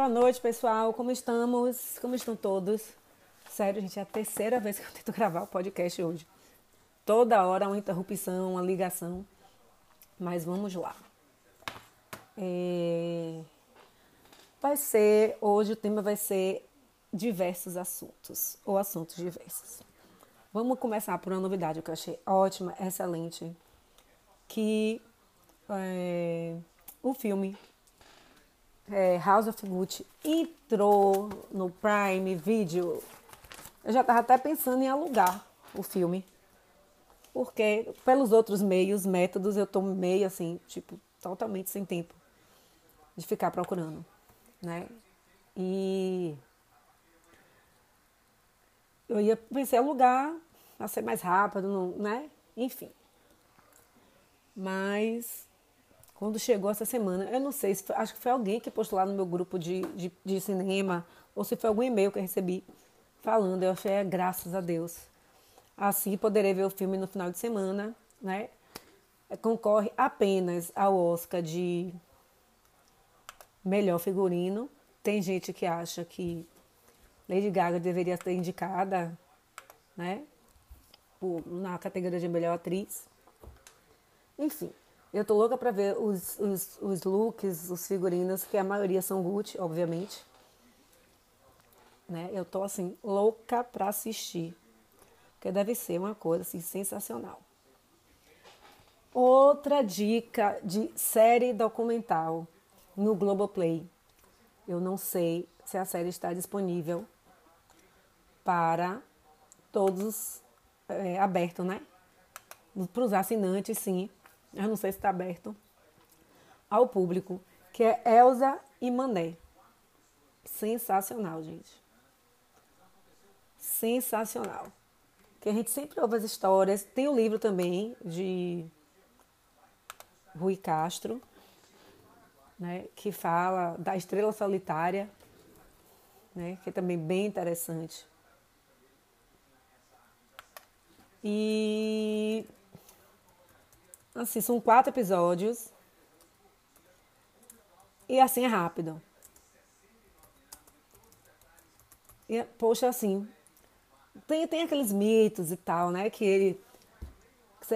Boa noite, pessoal. Como estamos? Como estão todos? Sério, gente, é a terceira vez que eu tento gravar o podcast hoje. Toda hora uma interrupção, uma ligação. Mas vamos lá. É... Vai ser, hoje o tema vai ser diversos assuntos, ou assuntos diversos. Vamos começar por uma novidade que eu achei ótima, excelente, que é, o filme é, House of Gucci entrou no Prime Video. Eu já estava até pensando em alugar o filme. Porque pelos outros meios, métodos, eu tô meio assim, tipo, totalmente sem tempo de ficar procurando, né? E eu ia pensei alugar para ser mais rápido, não, né? Enfim. Mas quando chegou essa semana, eu não sei, se foi, acho que foi alguém que postou lá no meu grupo de, de, de cinema, ou se foi algum e-mail que eu recebi falando, eu achei, é, graças a Deus. Assim poderei ver o filme no final de semana, né? Concorre apenas ao Oscar de melhor figurino. Tem gente que acha que Lady Gaga deveria ser indicada, né? Na categoria de melhor atriz. Enfim, eu tô louca pra ver os, os, os looks, os figurinos, que a maioria são Gucci, obviamente. Né? Eu tô assim, louca pra assistir. Porque deve ser uma coisa assim, sensacional. Outra dica de série documental no Globoplay. Eu não sei se a série está disponível para todos é, aberto, né? Para os assinantes, sim eu não sei se está aberto ao público, que é Elsa e Mané. Sensacional, gente. Sensacional. Que a gente sempre ouve as histórias. Tem o um livro também de Rui Castro, né, que fala da estrela solitária, né, que é também bem interessante. E Assim, são quatro episódios. E assim é rápido. E, poxa, assim. Tem, tem aqueles mitos e tal, né? Que ele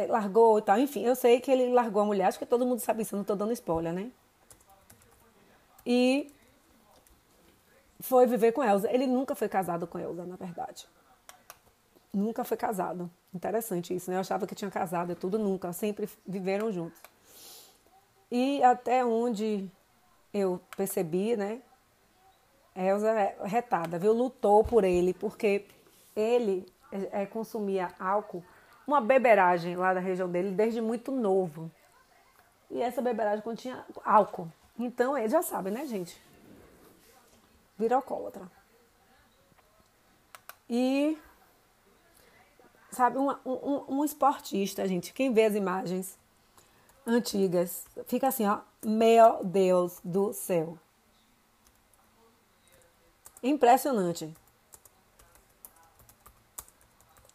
que largou e tal. Enfim, eu sei que ele largou a mulher, acho que todo mundo sabe isso, eu não tô dando spoiler, né? E foi viver com Elsa. Ele nunca foi casado com Elsa, na verdade. Nunca foi casado. Interessante isso, né? Eu achava que tinha casado e tudo, nunca. Sempre viveram juntos. E até onde eu percebi, né? Elza é retada, viu? Lutou por ele, porque ele é, é, consumia álcool, uma beberagem lá da região dele desde muito novo. E essa beberagem continha álcool. Então ele já sabe, né, gente? Vira alcoólatra. E sabe, um, um, um esportista, gente. Quem vê as imagens antigas, fica assim, ó, meu Deus do céu. Impressionante.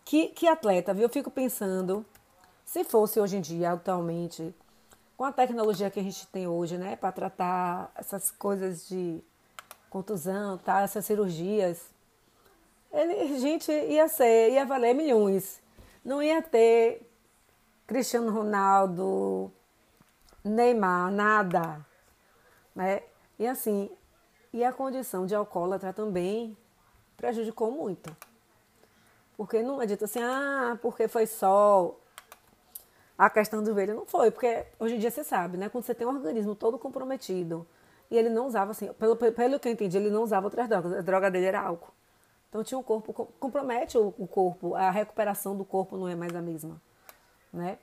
Que, que atleta, viu? Eu fico pensando, se fosse hoje em dia, atualmente, com a tecnologia que a gente tem hoje, né, para tratar essas coisas de contusão, tá, essas cirurgias, ele, gente, ia ser, ia valer milhões. Não ia ter Cristiano Ronaldo, Neymar, nada. Né? E assim, e a condição de alcoólatra também prejudicou muito. Porque não adianta assim, ah, porque foi só a questão do velho. Não foi, porque hoje em dia você sabe, né? Quando você tem um organismo todo comprometido e ele não usava, assim, pelo, pelo que eu entendi, ele não usava outras drogas. A droga dele era álcool. Então tinha um corpo, compromete o, o corpo, a recuperação do corpo não é mais a mesma, né?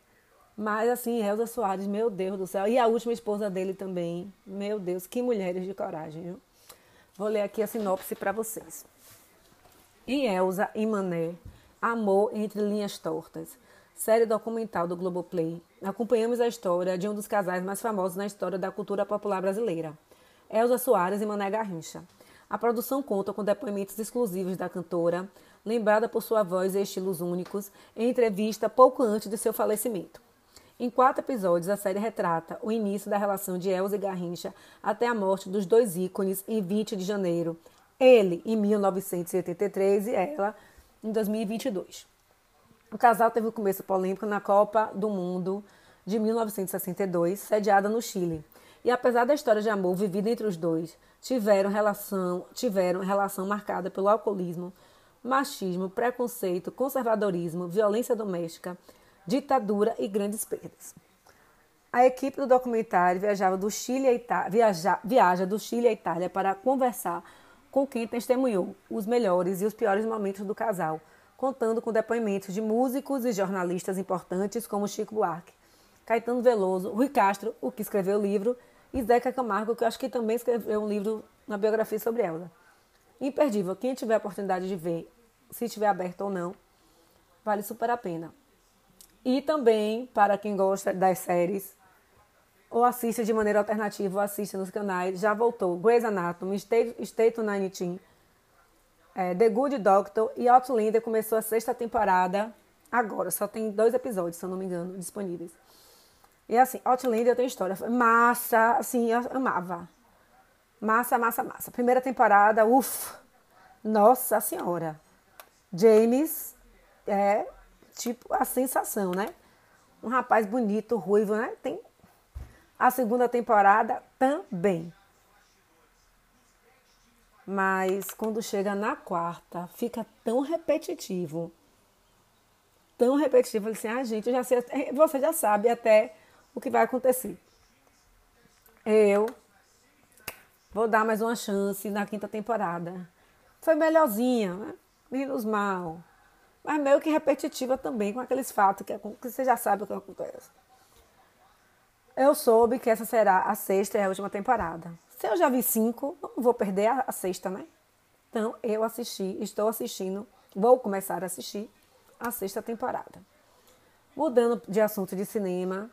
Mas assim, Elza Soares, meu Deus do céu. E a última esposa dele também. Meu Deus, que mulheres de coragem, viu? Vou ler aqui a sinopse para vocês. Em Elza e Mané, Amor entre linhas tortas. Série documental do Globoplay. Acompanhamos a história de um dos casais mais famosos na história da cultura popular brasileira. Elza Soares e Mané Garrincha. A produção conta com depoimentos exclusivos da cantora, lembrada por sua voz e estilos únicos, em entrevista pouco antes de seu falecimento. Em quatro episódios, a série retrata o início da relação de Elsa e Garrincha até a morte dos dois ícones em 20 de janeiro. Ele em 1983 e ela em 2022. O casal teve um começo polêmico na Copa do Mundo de 1962, sediada no Chile. E apesar da história de amor vivida entre os dois, tiveram relação, tiveram relação marcada pelo alcoolismo, machismo, preconceito, conservadorismo, violência doméstica, ditadura e grandes perdas. A equipe do documentário viajava do Chile a Itália, viaja, viaja do Chile à Itália para conversar com quem testemunhou os melhores e os piores momentos do casal, contando com depoimentos de músicos e jornalistas importantes como Chico Buarque, Caetano Veloso, Rui Castro, o que escreveu o livro, e Zeca Camargo, que eu acho que também escreveu um livro na biografia sobre ela. Imperdível. Quem tiver a oportunidade de ver, se estiver aberto ou não, vale super a pena. E também, para quem gosta das séries, ou assiste de maneira alternativa, ou assiste nos canais, já voltou Grey's Anatomy, State, State 19, é, The Good Doctor e Outlander começou a sexta temporada agora. Só tem dois episódios, se eu não me engano, disponíveis. E assim, Outlander tem história. Massa, assim, eu amava. Massa, massa, massa. Primeira temporada, ufa. Nossa Senhora. James é tipo a sensação, né? Um rapaz bonito, ruivo, né? Tem a segunda temporada também. Mas quando chega na quarta, fica tão repetitivo. Tão repetitivo. Assim, ah, gente, eu já sei, você já sabe até o que vai acontecer. Eu vou dar mais uma chance na quinta temporada. Foi melhorzinha, né? menos mal mas meio que repetitiva também com aqueles fatos que, que você já sabe o que acontece. Eu soube que essa será a sexta e a última temporada. Se eu já vi cinco, não vou perder a, a sexta, né? Então, eu assisti, estou assistindo, vou começar a assistir a sexta temporada. Mudando de assunto de cinema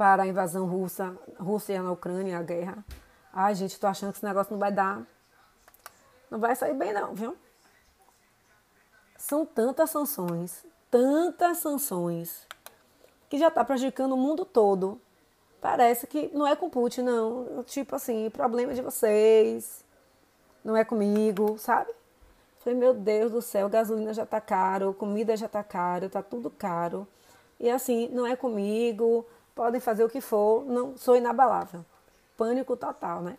para a invasão russa, Rússia na Ucrânia, a guerra. Ai, gente, tô achando que esse negócio não vai dar. Não vai sair bem, não, viu? São tantas sanções, tantas sanções, que já está prejudicando o mundo todo. Parece que não é com Putin, não. Tipo assim, problema de vocês, não é comigo, sabe? Falei, meu Deus do céu, gasolina já tá caro, comida já tá caro, tá tudo caro. E assim, não é comigo, podem fazer o que for, não sou inabalável. Pânico total, né?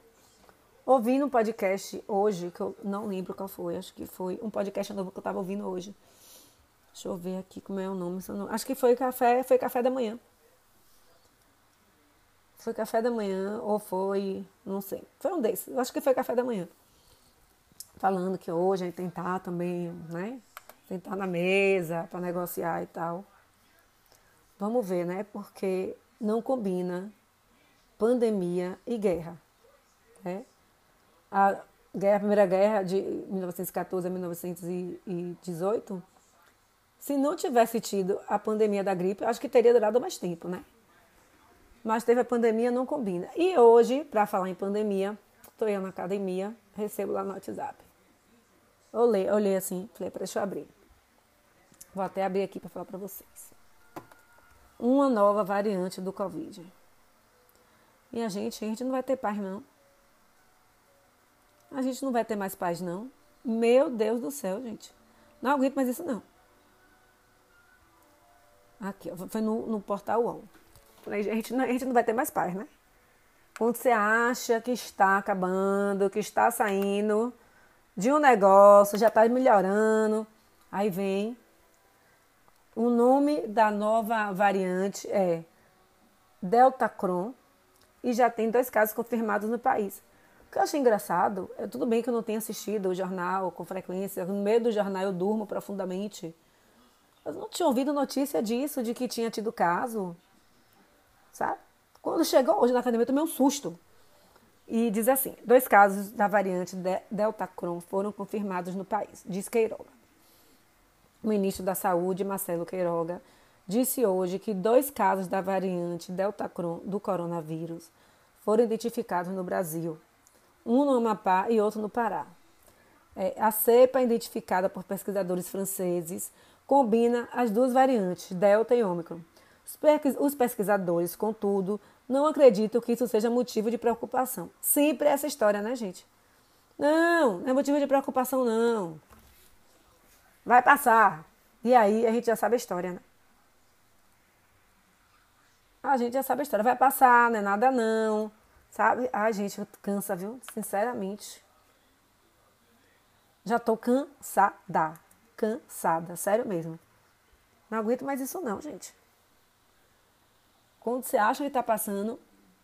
ouvindo um podcast hoje, que eu não lembro qual foi, acho que foi um podcast novo que eu estava ouvindo hoje. Deixa eu ver aqui como é o nome. Acho que foi café, foi café da manhã. Foi café da manhã ou foi, não sei. Foi um desses. Acho que foi café da manhã. Falando que hoje a gente tentar também, né? Tentar na mesa para negociar e tal. Vamos ver, né? Porque não combina pandemia e guerra. Né? a, guerra, a Primeira Guerra de 1914 a 1918, se não tivesse tido a pandemia da gripe, acho que teria durado mais tempo, né? Mas teve a pandemia, não combina. E hoje, para falar em pandemia, estou eu na academia, recebo lá no WhatsApp. Olhei, olhei assim, falei, deixa eu abrir. Vou até abrir aqui para falar para vocês. Uma nova variante do Covid. E a gente, a gente não vai ter paz, não a gente não vai ter mais paz, não. Meu Deus do céu, gente. Não aguento mais isso, não. Aqui, foi no, no portal UOL. A gente, não, a gente não vai ter mais paz, né? Quando você acha que está acabando, que está saindo de um negócio, já está melhorando, aí vem. O nome da nova variante é Delta Cron e já tem dois casos confirmados no país. O que eu achei engraçado, é tudo bem que eu não tenha assistido o jornal com frequência, no meio do jornal eu durmo profundamente. Eu não tinha ouvido notícia disso, de que tinha tido caso. Sabe? Quando chegou hoje na academia, eu tomei um susto. E diz assim: dois casos da variante Delta Cron foram confirmados no país, diz Queiroga. O ministro da Saúde, Marcelo Queiroga, disse hoje que dois casos da variante Delta do coronavírus foram identificados no Brasil um no Amapá e outro no Pará. É, a cepa, identificada por pesquisadores franceses, combina as duas variantes, Delta e Ômicron. Os pesquisadores, contudo, não acreditam que isso seja motivo de preocupação. Sempre essa história, né, gente? Não, não é motivo de preocupação, não. Vai passar. E aí a gente já sabe a história, né? A gente já sabe a história. Vai passar, não é nada não. Sabe? Ai, gente, cansa, viu? Sinceramente. Já tô cansada. Cansada, sério mesmo. Não aguento mais isso não, gente. Quando você acha que tá passando,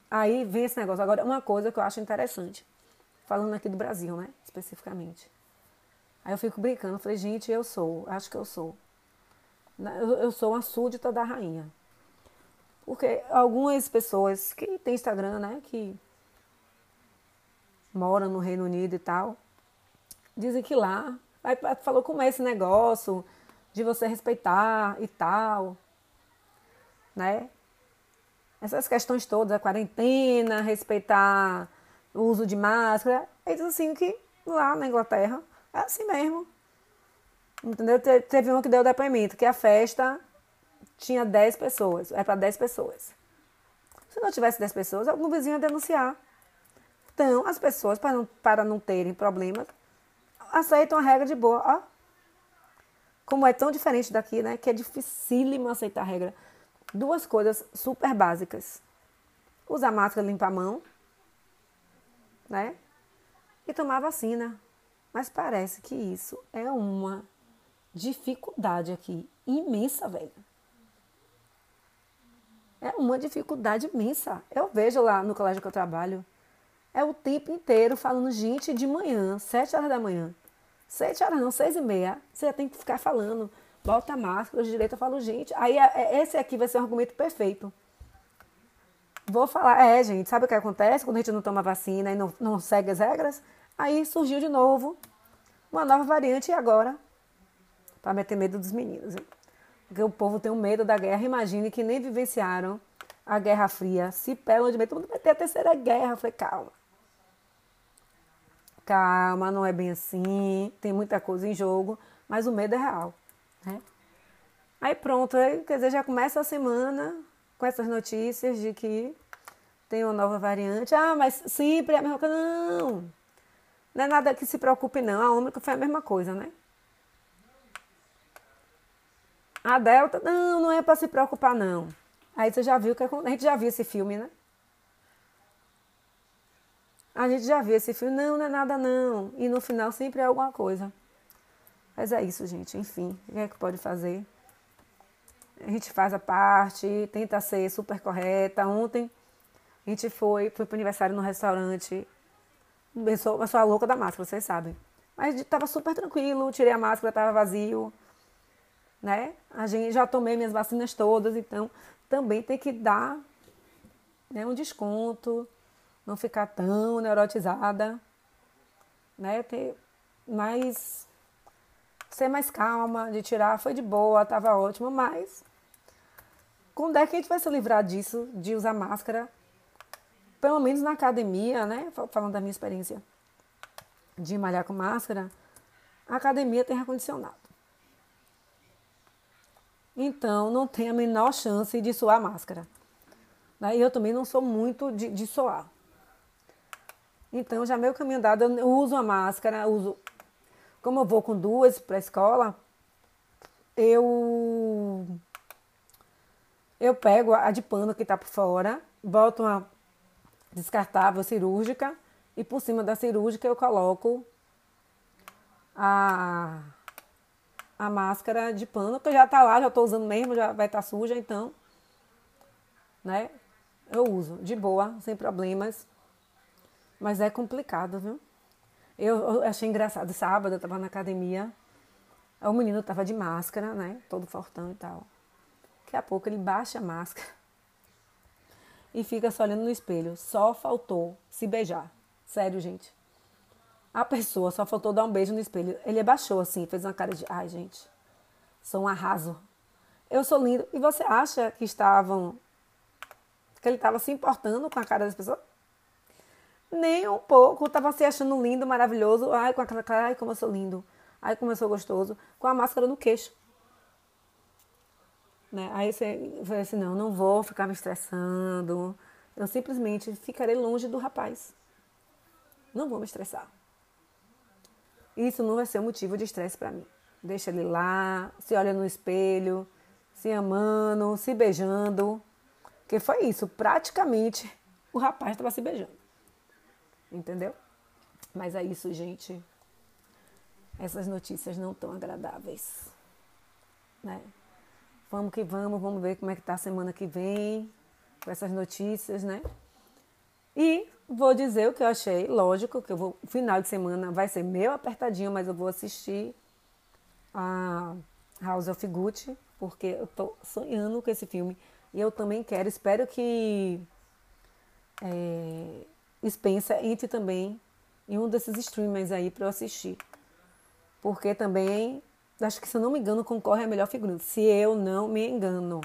aí vem esse negócio. Agora, uma coisa que eu acho interessante. Falando aqui do Brasil, né? Especificamente. Aí eu fico brincando. Falei, gente, eu sou. Acho que eu sou. Eu, sou uma súdita da rainha. Porque algumas pessoas que têm Instagram, né, que moram no Reino Unido e tal, dizem que lá, aí falou como é esse negócio de você respeitar e tal, né? Essas questões todas, a quarentena, respeitar o uso de máscara, eles assim que lá na Inglaterra é assim mesmo. Entendeu? Teve um que deu depoimento, que a festa tinha 10 pessoas, é para 10 pessoas. Se não tivesse 10 pessoas, algum vizinho ia denunciar. Então, as pessoas, para não, para não terem problemas, aceitam a regra de boa. Ó, como é tão diferente daqui, né? Que é dificílimo aceitar a regra. Duas coisas super básicas. Usar máscara, limpar a mão, né? E tomar vacina. Mas parece que isso é uma dificuldade aqui imensa, velho é uma dificuldade imensa. Eu vejo lá no colégio que eu trabalho, é o tempo inteiro falando, gente, de manhã, sete horas da manhã. Sete horas não, seis e meia, você tem que ficar falando, bota a máscara, de direito eu falo, gente, aí é, é, esse aqui vai ser um argumento perfeito. Vou falar, é, gente, sabe o que acontece quando a gente não toma vacina e não, não segue as regras? Aí surgiu de novo uma nova variante e agora, para meter medo dos meninos. Hein? Porque o povo tem um medo da guerra. Imagine que nem vivenciaram a Guerra Fria. Se pelam de medo, todo mundo vai ter a terceira guerra. Eu falei, calma. Calma, não é bem assim. Tem muita coisa em jogo, mas o medo é real. Né? Aí pronto, aí, quer dizer, já começa a semana com essas notícias de que tem uma nova variante. Ah, mas sempre é a mesma coisa. Não, não é nada que se preocupe, não. A Ômicron foi a mesma coisa, né? A Delta, não, não é para se preocupar, não. Aí você já viu que a gente já viu esse filme, né? A gente já viu esse filme, não, não é nada, não. E no final sempre é alguma coisa. Mas é isso, gente. Enfim, o que é que pode fazer? A gente faz a parte, tenta ser super correta. Ontem a gente foi, foi para o aniversário no restaurante. Eu sou, eu sou a louca da máscara, vocês sabem. Mas estava super tranquilo, tirei a máscara, estava vazio né? A gente já tomei minhas vacinas todas, então também tem que dar né, um desconto, não ficar tão neurotizada, né? Ter mais ser mais calma, de tirar foi de boa, tava ótimo, mas quando é que a gente vai se livrar disso, de usar máscara? Pelo menos na academia, né? Falando da minha experiência de malhar com máscara, a academia tem ar-condicionado. Então, não tem a menor chance de soar máscara. E eu também não sou muito de, de soar. Então, já meio caminho dado, eu uso a máscara, uso. Como eu vou com duas para a escola, eu eu pego a de pano que está por fora, boto uma descartável cirúrgica e por cima da cirúrgica eu coloco a a máscara de pano, que já tá lá, já tô usando mesmo, já vai estar tá suja, então, né? Eu uso de boa, sem problemas. Mas é complicado, viu? Eu, eu achei engraçado. Sábado eu tava na academia, o menino tava de máscara, né? Todo fortão e tal. Daqui a pouco ele baixa a máscara e fica só olhando no espelho. Só faltou se beijar. Sério, gente. A pessoa só faltou dar um beijo no espelho. Ele abaixou assim, fez uma cara de, ai, gente, sou um arraso. Eu sou lindo. E você acha que estavam que ele estava se importando com a cara das pessoas? Nem um pouco. Estava se achando lindo, maravilhoso. Ai, com aquela cara, ai, como eu sou lindo. Ai, como eu sou gostoso. Com a máscara no queixo. Né? Aí você vai assim, não, não vou ficar me estressando. Eu simplesmente ficarei longe do rapaz. Não vou me estressar. Isso não vai ser um motivo de estresse para mim. Deixa ele lá, se olha no espelho, se amando, se beijando. Porque foi isso, praticamente o rapaz estava se beijando. Entendeu? Mas é isso, gente. Essas notícias não tão agradáveis. Né? Vamos que vamos, vamos ver como é que tá a semana que vem com essas notícias, né? E vou dizer o que eu achei, lógico, que eu vou, o final de semana vai ser meio apertadinho, mas eu vou assistir a House of Gucci, porque eu tô sonhando com esse filme. E eu também quero, espero que é, Spencer entre também em um desses streamers aí para eu assistir. Porque também, acho que se eu não me engano, concorre a melhor figurante. Se eu não me engano.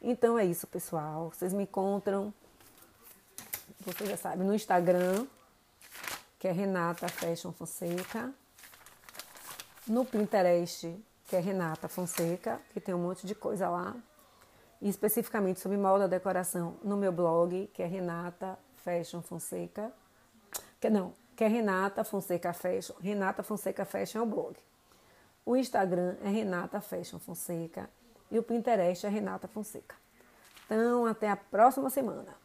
Então é isso, pessoal. Vocês me encontram, vocês já sabem, no Instagram, que é Renata Fashion Fonseca. No Pinterest, que é Renata Fonseca, que tem um monte de coisa lá. E especificamente sobre moda decoração no meu blog, que é Renata Fashion Fonseca. Que não, que é Renata Fonseca Fashion. Renata Fonseca Fashion é o blog. O Instagram é Renata Fashion Fonseca e o Pinterest é Renata Fonseca. Então, até a próxima semana.